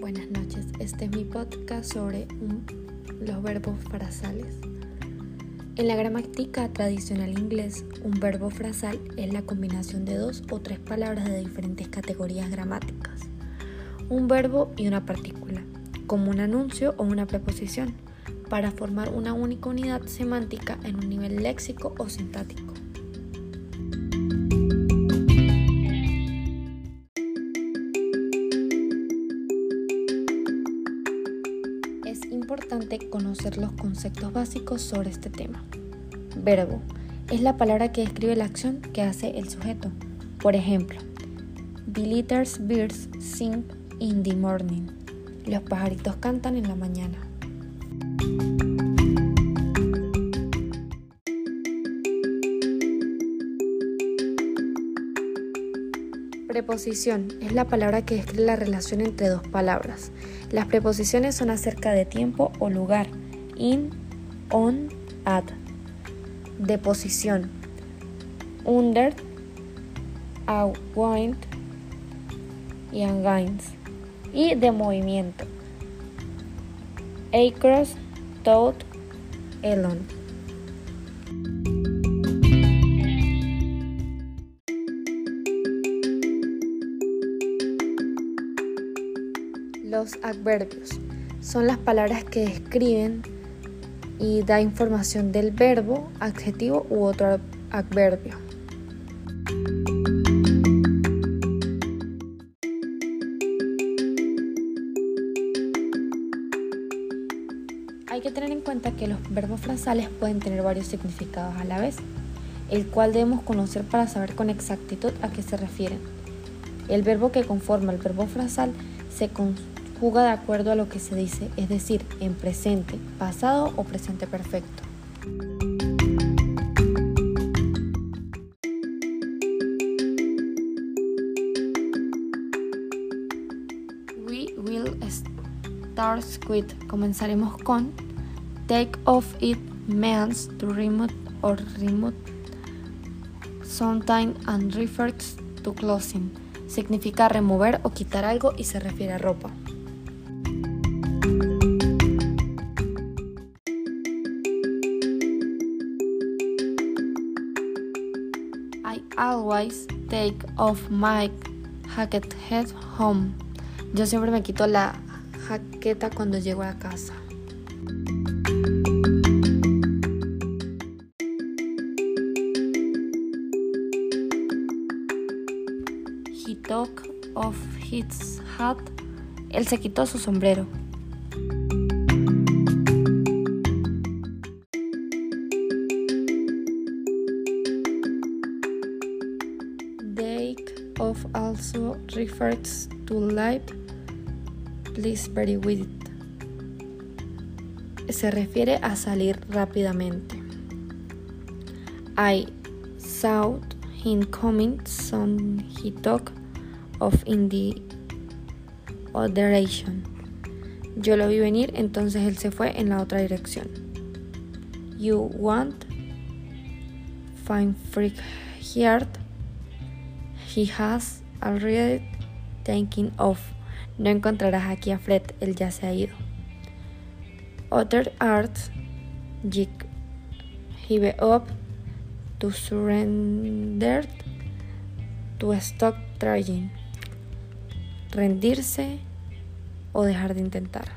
Buenas noches. Este es mi podcast sobre los verbos frasales. En la gramática tradicional inglés, un verbo frasal es la combinación de dos o tres palabras de diferentes categorías gramáticas. Un verbo y una partícula, como un anuncio o una preposición, para formar una única unidad semántica en un nivel léxico o sintático. Conocer los conceptos básicos sobre este tema. Verbo es la palabra que describe la acción que hace el sujeto. Por ejemplo, The little birds sing in the morning. Los pajaritos cantan en la mañana. Preposición es la palabra que describe la relación entre dos palabras. Las preposiciones son acerca de tiempo o lugar. In, on, at. De posición. Under, wind y against. Y de movimiento. Across, tot, elon. Los adverbios son las palabras que describen y da información del verbo, adjetivo u otro adverbio. Hay que tener en cuenta que los verbos frasales pueden tener varios significados a la vez, el cual debemos conocer para saber con exactitud a qué se refieren. El verbo que conforma el verbo frasal se, juga de acuerdo a lo que se dice, es decir, en presente, pasado o presente perfecto. We will start with. Comenzaremos con take off it means to remove or remove something and refers to clothing. Significa remover o quitar algo y se refiere a ropa. I always take off my jacket head home. Yo siempre me quito la jaqueta cuando llego a casa. He took off his hat. Él se quitó su sombrero. Take off also refers to life. Please very with it. Se refiere a salir rápidamente. I saw him coming, so he took off in the other direction. Yo lo vi venir, entonces él se fue en la otra dirección. You want find freak here He has already taken off. No encontrarás aquí a Fred, él ya se ha ido. Other arts, give up to surrender to stop trying. Rendirse o dejar de intentar.